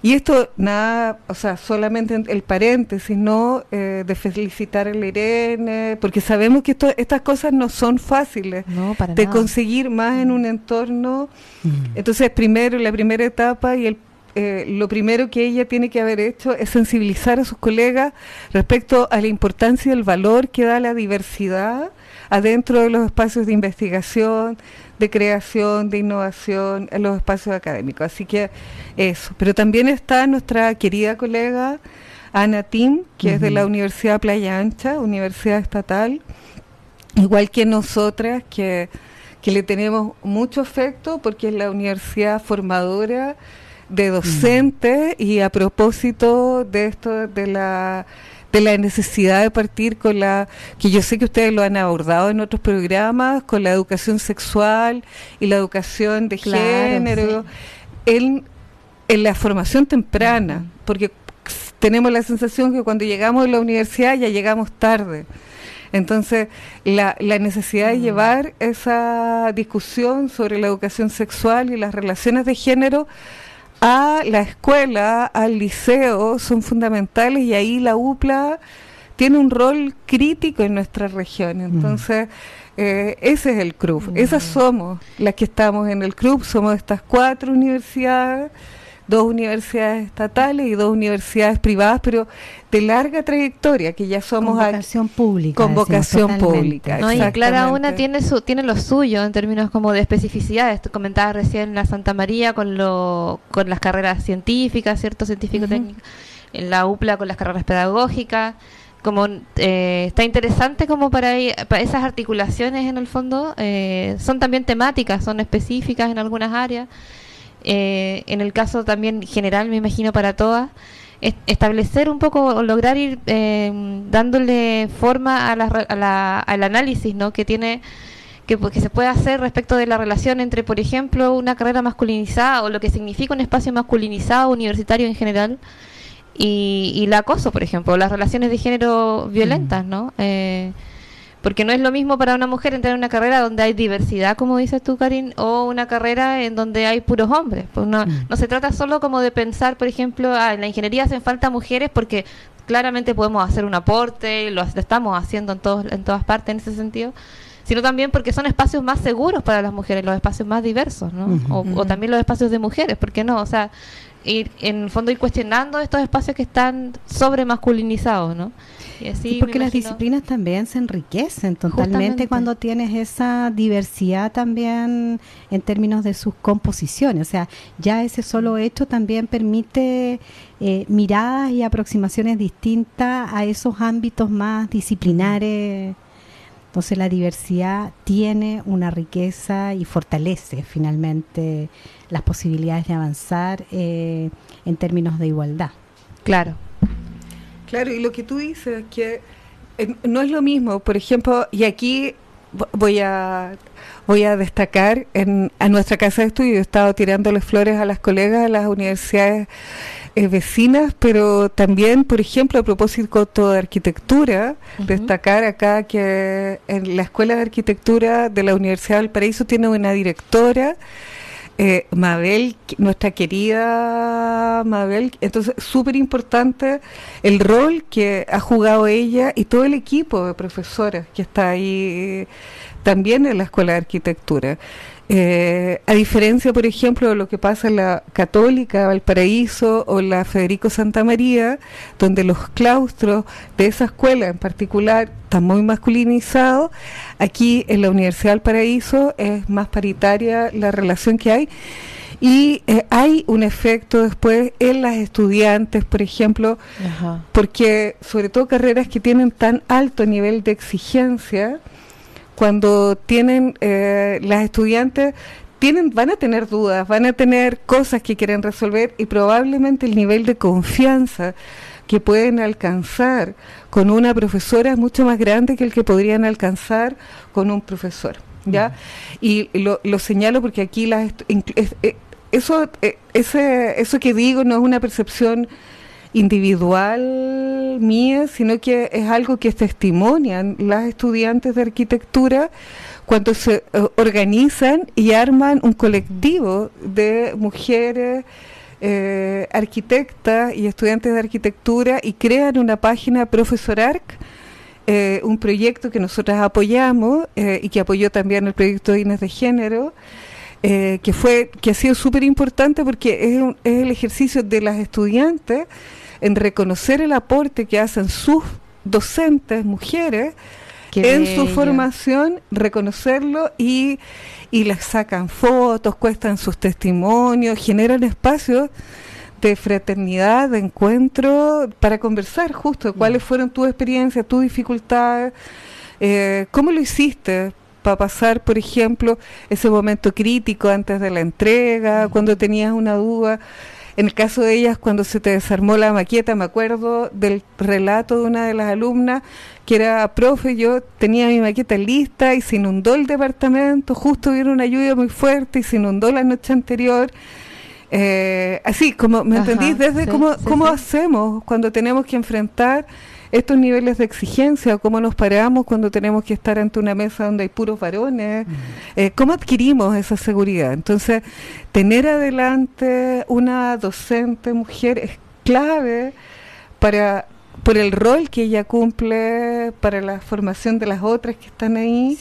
y esto, nada, o sea, solamente el paréntesis, ¿no? Eh, de felicitar a Irene, porque sabemos que esto, estas cosas no son fáciles de conseguir más en un entorno. Mm. Entonces, primero, la primera etapa y el eh, lo primero que ella tiene que haber hecho es sensibilizar a sus colegas respecto a la importancia y el valor que da la diversidad adentro de los espacios de investigación, de creación, de innovación en los espacios académicos. Así que eso. Pero también está nuestra querida colega Ana Tim, que es de la Universidad Playa Ancha, Universidad Estatal, igual que nosotras, que, que le tenemos mucho afecto porque es la universidad formadora de docentes y a propósito de esto de la de la necesidad de partir con la, que yo sé que ustedes lo han abordado en otros programas, con la educación sexual y la educación de género, en, en, la formación temprana, porque tenemos la sensación que cuando llegamos a la universidad ya llegamos tarde. Entonces, la, la necesidad de mm. llevar esa discusión sobre la educación sexual y las relaciones de género a la escuela, al liceo, son fundamentales y ahí la UPLA tiene un rol crítico en nuestra región. Mm. Entonces, eh, ese es el CRUB. Mm. Esas somos las que estamos en el CRUB, somos estas cuatro universidades dos universidades estatales y dos universidades privadas, pero de larga trayectoria, que ya somos... Con vocación pública. Con vocación pública, no, Y cada una tiene su tiene lo suyo en términos como de especificidades. Comentaba recién la Santa María con, lo, con las carreras científicas, ¿cierto? Científico-técnicas. En la UPLA con las carreras pedagógicas como eh, está interesante como para, esas articulaciones en el fondo eh, son también temáticas son específicas en algunas áreas eh, en el caso también general, me imagino para todas, establecer un poco o lograr ir eh, dándole forma a la, al análisis ¿no? que tiene que, que, se puede hacer respecto de la relación entre, por ejemplo, una carrera masculinizada o lo que significa un espacio masculinizado universitario en general y, y el acoso, por ejemplo, las relaciones de género violentas, ¿no? Eh, porque no es lo mismo para una mujer entrar en una carrera donde hay diversidad, como dices tú, Karin, o una carrera en donde hay puros hombres. Pues no, mm. no se trata solo como de pensar, por ejemplo, ah, en la ingeniería hacen falta mujeres porque claramente podemos hacer un aporte, lo, estamos haciendo en, todos, en todas partes en ese sentido, sino también porque son espacios más seguros para las mujeres, los espacios más diversos, ¿no? o, o, también los espacios de mujeres, ¿por qué no? O sea, ir, en el fondo ir cuestionando estos espacios que están sobre masculinizados, ¿no? Porque las disciplinas también se enriquecen totalmente cuando tienes esa diversidad también en términos de sus composiciones. O sea, ya ese solo hecho también permite eh, miradas y aproximaciones distintas a esos ámbitos más disciplinares. Entonces la diversidad tiene una riqueza y fortalece finalmente las posibilidades de avanzar eh, en términos de igualdad. Claro. Claro, y lo que tú dices, que eh, no es lo mismo, por ejemplo, y aquí voy a voy a destacar en a nuestra casa de estudio, he estado tirándoles flores a las colegas de las universidades eh, vecinas, pero también, por ejemplo, a propósito de arquitectura, destacar acá que en la Escuela de Arquitectura de la Universidad del Paraíso tiene una directora eh, Mabel, nuestra querida Mabel, entonces súper importante el rol que ha jugado ella y todo el equipo de profesoras que está ahí también en la Escuela de Arquitectura. Eh, a diferencia, por ejemplo, de lo que pasa en la Católica Valparaíso o la Federico Santa María, donde los claustros de esa escuela en particular están muy masculinizados, aquí en la Universidad Valparaíso es más paritaria la relación que hay. Y eh, hay un efecto después en las estudiantes, por ejemplo, porque sobre todo carreras que tienen tan alto nivel de exigencia, cuando tienen eh, las estudiantes tienen van a tener dudas, van a tener cosas que quieren resolver y probablemente el nivel de confianza que pueden alcanzar con una profesora es mucho más grande que el que podrían alcanzar con un profesor. ¿ya? Y lo, lo señalo porque aquí las eh, eso eh, eso que digo no es una percepción individual mía, sino que es algo que testimonian las estudiantes de arquitectura cuando se eh, organizan y arman un colectivo de mujeres eh, arquitectas y estudiantes de arquitectura y crean una página Profesorarc, eh, un proyecto que nosotras apoyamos y que apoyó también el proyecto de Inés de Género, que fue que ha sido súper importante porque es, es el ejercicio de las estudiantes en reconocer el aporte que hacen sus docentes, mujeres, en su formación, reconocerlo y, y les sacan fotos, cuestan sus testimonios, generan espacios de fraternidad, de encuentro, para conversar justo cuáles mm. fueron tus experiencias, tus dificultades, eh, cómo lo hiciste para pasar, por ejemplo, ese momento crítico antes de la entrega, mm. cuando tenías una duda, en el caso de ellas, cuando se te desarmó la maqueta, me acuerdo del relato de una de las alumnas, que era profe, yo tenía mi maqueta lista y se inundó el departamento, justo vino una lluvia muy fuerte y se inundó la noche anterior. Eh, así, como, ¿me entendís? Desde cómo, cómo hacemos cuando tenemos que enfrentar estos niveles de exigencia, cómo nos paramos cuando tenemos que estar ante una mesa donde hay puros varones, eh, cómo adquirimos esa seguridad. Entonces, tener adelante una docente mujer es clave para por el rol que ella cumple para la formación de las otras que están ahí,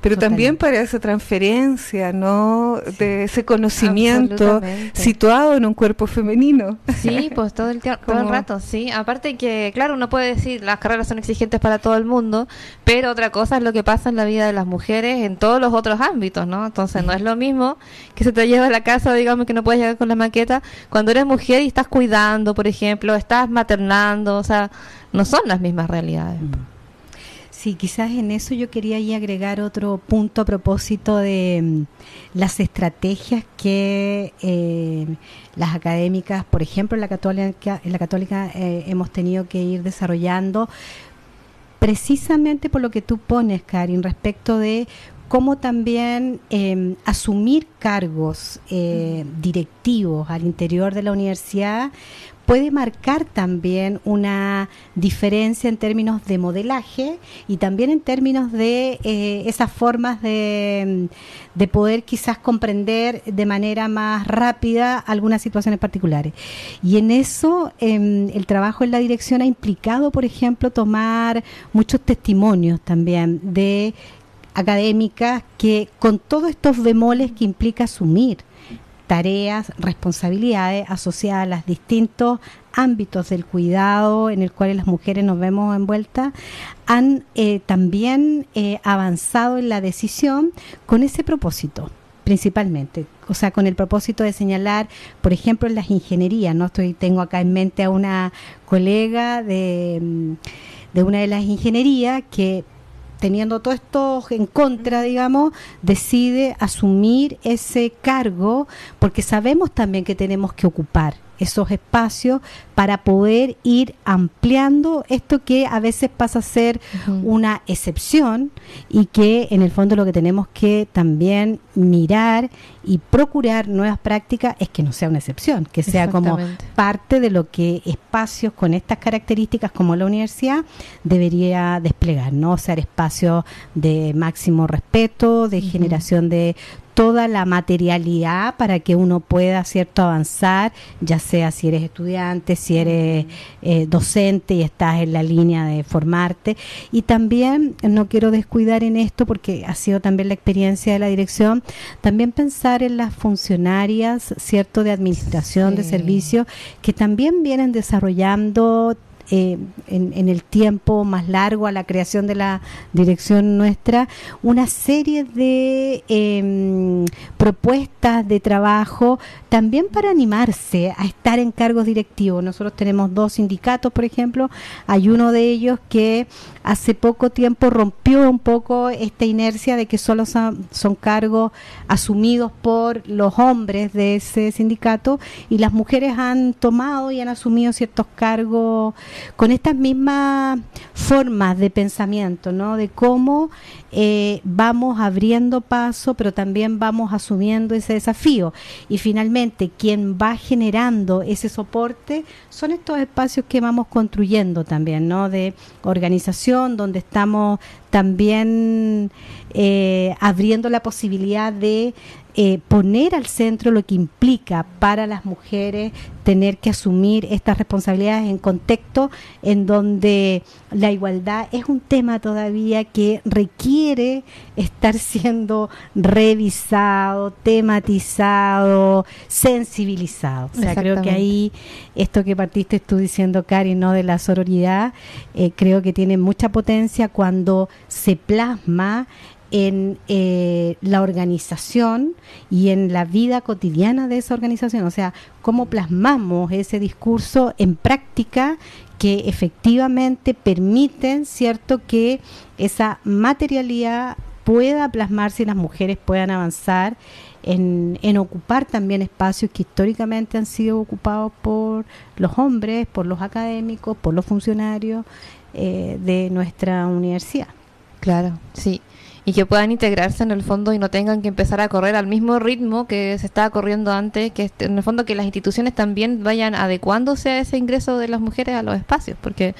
pero también para esa transferencia, ¿no? de ese conocimiento situado en un cuerpo femenino. Sí, pues todo el, todo el rato, sí. Aparte que, claro, uno puede decir, las carreras son exigentes para todo el mundo, pero otra cosa es lo que pasa en la vida de las mujeres en todos los otros ámbitos, ¿no? Entonces no es lo mismo que se te lleva a la casa, digamos que no puedes llegar con la maqueta, cuando eres mujer y estás cuidando, por ejemplo, estás maternando, o sea, no son las mismas realidades. Mm. Sí, quizás en eso yo quería agregar otro punto a propósito de mm, las estrategias que eh, las académicas, por ejemplo, en la católica, la católica eh, hemos tenido que ir desarrollando precisamente por lo que tú pones, Karin, respecto de cómo también em, asumir cargos eh, directivos al interior de la universidad puede marcar también una diferencia en términos de modelaje y también en términos de eh, esas formas de, de, poder quizás comprender de manera más rápida algunas situaciones particulares. Y en eso em, el trabajo en la dirección ha implicado, por ejemplo, tomar muchos testimonios también de académicas que con todos estos bemoles que implica asumir tareas, responsabilidades asociadas a los distintos ámbitos del cuidado en el cual las mujeres nos vemos envueltas, han eh, también eh, avanzado en la decisión con ese propósito principalmente, o sea, con el propósito de señalar, por ejemplo, las ingenierías, no estoy tengo acá en mente a una colega de, mm, de una de las ingenierías que teniendo todo esto en contra, digamos, decide asumir ese cargo porque sabemos también que tenemos que ocupar esos espacios para poder ir ampliando esto que a veces pasa a ser una excepción y que en el fondo lo que tenemos que también mirar y procurar nuevas prácticas es que no sea una excepción, que sea como parte de lo que espacios con estas características como la universidad debería desplegar, ¿no? O sea, espacios de máximo respeto, de generación de toda la materialidad para que uno pueda cierto avanzar, ya sea si eres estudiante, si eres eh, docente y estás en la línea de formarte. Y también, no quiero descuidar en esto porque ha sido también la experiencia de la dirección, también pensar en las funcionarias, cierto, de administración de servicios que también vienen desarrollando eh, en, el tiempo más largo a la creación de la dirección nuestra, una serie de em, propuestas de trabajo, también para animarse a estar en cargos directivos. Nosotros tenemos dos sindicatos, por ejemplo, hay uno de ellos que hace poco tiempo rompió un poco esta inercia de que solo son, son cargos asumidos por los hombres de ese sindicato y las mujeres han tomado y han asumido ciertos cargos con estas mismas formas de pensamiento, ¿no? De cómo eh, vamos abriendo paso, pero también vamos asumiendo ese desafío. Y finalmente, quien va generando ese soporte son estos espacios que vamos construyendo también, ¿no? De organización, donde estamos también eh, abriendo la posibilidad de eh, poner al centro lo que implica para las mujeres tener que asumir estas responsabilidades en contexto en donde la igualdad es un tema todavía que requiere estar siendo revisado, tematizado, sensibilizado. O sea, creo que ahí esto que partiste tú diciendo, Cari, no de la sororidad, eh, creo que tiene mucha potencia cuando se plasma en eh, la organización y en la vida cotidiana de esa organización, o sea, cómo plasmamos ese discurso en práctica que efectivamente permiten, ¿cierto?, que esa materialidad pueda plasmarse y las mujeres puedan avanzar en, en, ocupar también espacios que históricamente han sido ocupados por los hombres, por los académicos, por los funcionarios eh, de nuestra universidad. Claro, sí y que puedan integrarse en el fondo y no tengan que empezar a correr al mismo ritmo que se estaba corriendo antes, que en el fondo que las instituciones también vayan adecuándose a ese ingreso de las mujeres a los espacios, porque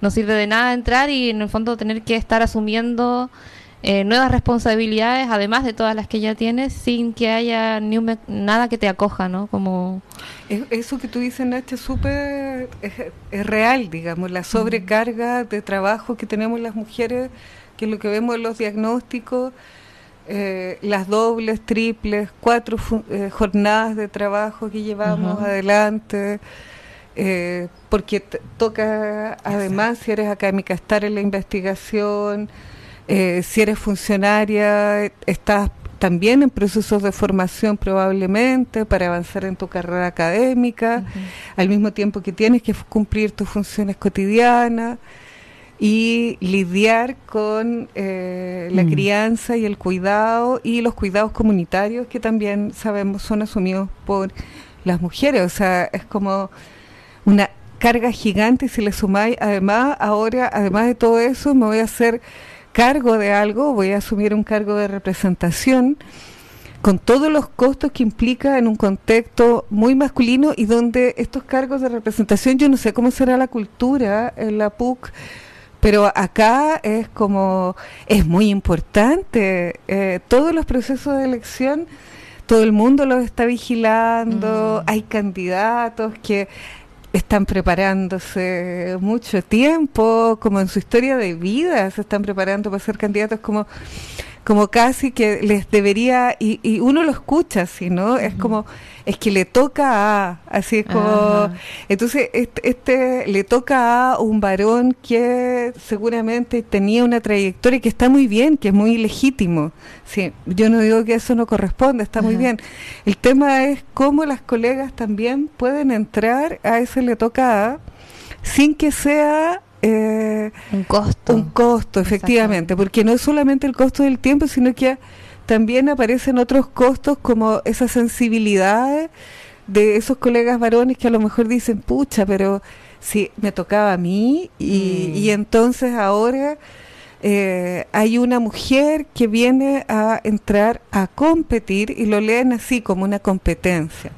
no sirve de nada entrar y en el fondo tener que estar asumiendo eh, nuevas responsabilidades, además de todas las que ya tienes, sin que haya ni nada que te acoja, ¿no? Como... Eso que tú dices, Nacha, es súper es real, digamos, la sobrecarga de trabajo que tenemos las mujeres que lo que vemos en los diagnósticos, eh, las dobles, triples, cuatro eh, jornadas de trabajo que llevamos adelante, eh, porque toca además, si eres académica, estar en la investigación, si eres funcionaria, estás también en procesos de formación probablemente para avanzar en tu carrera académica, al mismo tiempo que tienes que cumplir tus funciones cotidianas y lidiar con eh, la mm. crianza y el cuidado y los cuidados comunitarios que también sabemos son asumidos por las mujeres. O sea, es como una carga gigante y si le sumáis, además, ahora, además de todo eso, me voy a hacer cargo de algo, voy a asumir un cargo de representación con todos los costos que implica en un contexto muy masculino y donde estos cargos de representación, yo no sé cómo será la cultura en la PUC, pero acá es como, es muy importante, eh, todos los procesos de elección, todo el mundo los está vigilando, mm. hay candidatos que están preparándose mucho tiempo, como en su historia de vida, se están preparando para ser candidatos como como casi que les debería, y, y uno lo escucha así, ¿no? Es como, es que le toca a, así es como, entonces este, este, le toca a un varón que seguramente tenía una trayectoria que está muy bien, que es muy legítimo, sí, yo no digo que eso no corresponde, está muy bien. El tema es cómo las colegas también pueden entrar a ese le toca a, sin que sea eh, un costo. Un costo, efectivamente, porque no es solamente el costo del tiempo, sino que también aparecen otros costos como esa sensibilidad de esos colegas varones que a lo mejor dicen, pucha, pero si me tocaba a mí y, mm. entonces ahora eh, hay una mujer que viene a entrar a competir y lo leen así como una competencia.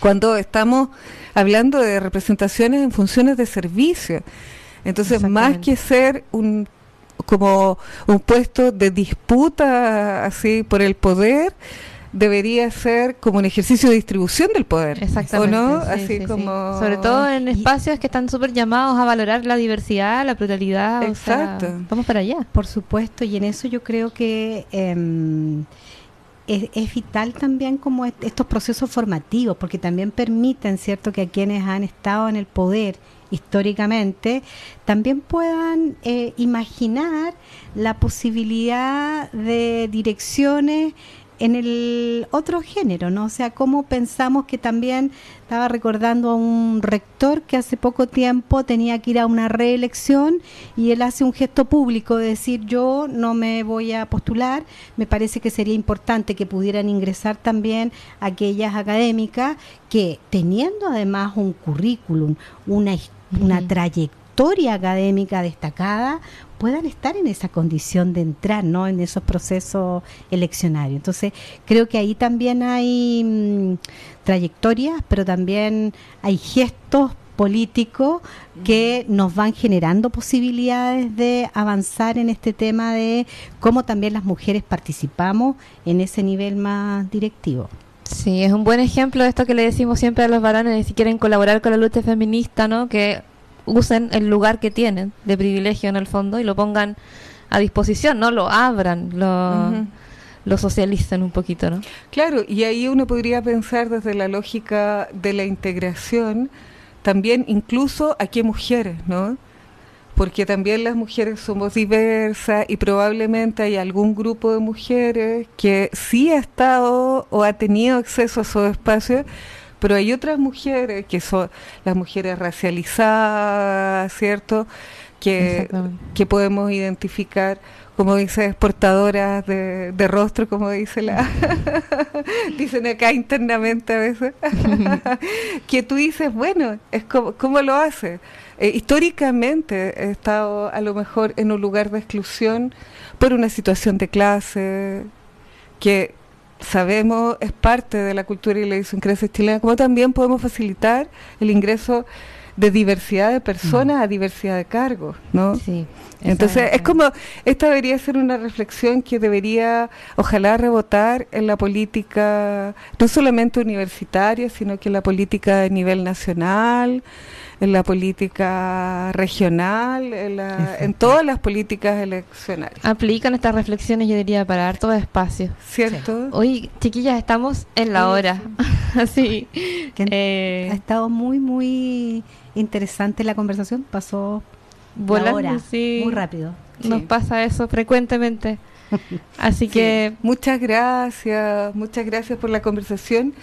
Cuando estamos hablando de representaciones en funciones de servicio, entonces, más que ser un como un puesto de disputa así por el poder, debería ser como un ejercicio de distribución del poder. Exactamente. ¿O no? así como... Sobre todo en espacios que están súper llamados a valorar la diversidad, la pluralidad. Exacto. vamos para allá. Por supuesto, y en eso yo creo que... Em, es, es, vital también como estos procesos formativos, porque también permiten, ¿cierto?, que a quienes han estado en el poder históricamente, también puedan eh, imaginar la posibilidad de direcciones en el otro género, ¿no? O sea, cómo pensamos que también estaba recordando a un rector que hace poco tiempo tenía que ir a una reelección y él hace un gesto público de decir yo no me voy a postular, me parece que sería importante que pudieran ingresar también aquellas académicas que teniendo además un currículum, una, una trayectoria académica destacada, puedan estar en esa condición de entrar ¿no? en esos procesos eleccionarios. Entonces, creo que ahí también hay mm, trayectorias, pero también hay gestos políticos que nos van generando posibilidades de avanzar en este tema de cómo también las mujeres participamos en ese nivel más directivo. Sí, es un buen ejemplo de esto que le decimos siempre a los varones si quieren colaborar con la lucha feminista, ¿no? Que usen el lugar que tienen de privilegio en el fondo y lo pongan a disposición, no lo abran, lo, lo socialicen un poquito, ¿no? Claro, y ahí uno podría pensar desde la lógica de la integración, también incluso a qué mujeres, ¿no? Porque también las mujeres somos diversas y probablemente hay algún grupo de mujeres que sí ha estado o ha tenido acceso a esos espacios, pero hay otras mujeres, que son las mujeres racializadas, ¿cierto? Que, que podemos identificar, como dice, portadoras de, de rostro, como dice la dicen acá internamente a veces, que tú dices, bueno, es como, ¿cómo lo hace? Eh, históricamente he estado a lo mejor en un lugar de exclusión por una situación de clase, que sabemos es parte de la cultura y la idiosincrasia chilena, como también podemos facilitar el ingreso de diversidad de personas mm. a diversidad de cargos, ¿no? Sí. Entonces, es como, esta debería ser una reflexión que debería, ojalá, rebotar en la política, no solamente universitaria, sino que en la política a nivel nacional, en la política regional, en, todas las políticas eleccionarias. Aplican estas reflexiones, yo diría, para dar todo espacio. ¿Cierto? Hoy, chiquillas, estamos en la hora. Así. Eh, ha estado muy, muy interesante la conversación. Pasó volando, muy rápido. Nos pasa eso frecuentemente. Así que muchas gracias, muchas gracias por la conversación.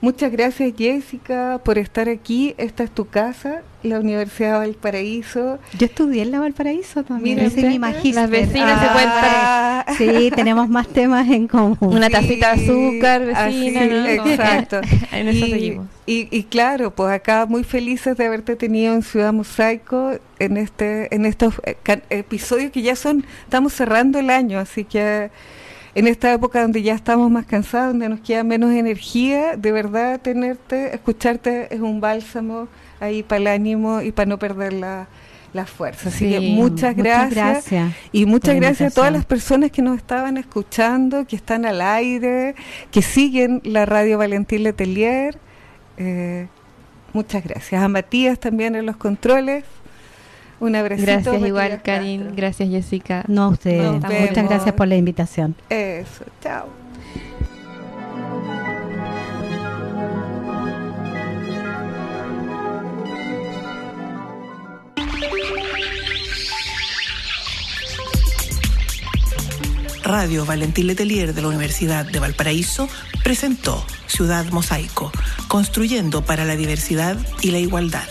Muchas gracias Jessica por estar aquí. Esta es tu casa, la Universidad de Valparaíso. Yo estudié en la Valparaíso también. Mira, mi Las vecinas se cuentan. Sí, tenemos más temas en común. Una tacita de azúcar, vecina. Exacto. en eso y, seguimos. Y, claro, pues acá muy felices de haberte tenido en Ciudad Mosaico en este en estos eh, episodios que ya son, estamos cerrando el año, así que en esta época donde ya estamos más cansados, donde nos queda menos energía, de verdad tenerte, escucharte es un bálsamo ahí para el ánimo y para no perder la, la fuerza. Así que muchas, gracias. Y muchas gracias a todas las personas que nos estaban escuchando, que están al aire, que siguen la radio Valentín Letelier. Eh, muchas gracias. A Matías también en los controles. Un abrazo. Gracias igual, Karin. Gracias, Jessica. No a ustedes. Muchas gracias por la invitación. Eso, chao. Radio Valentín Letelier de la Universidad de Valparaíso presentó Ciudad Mosaico, construyendo para la diversidad y la igualdad.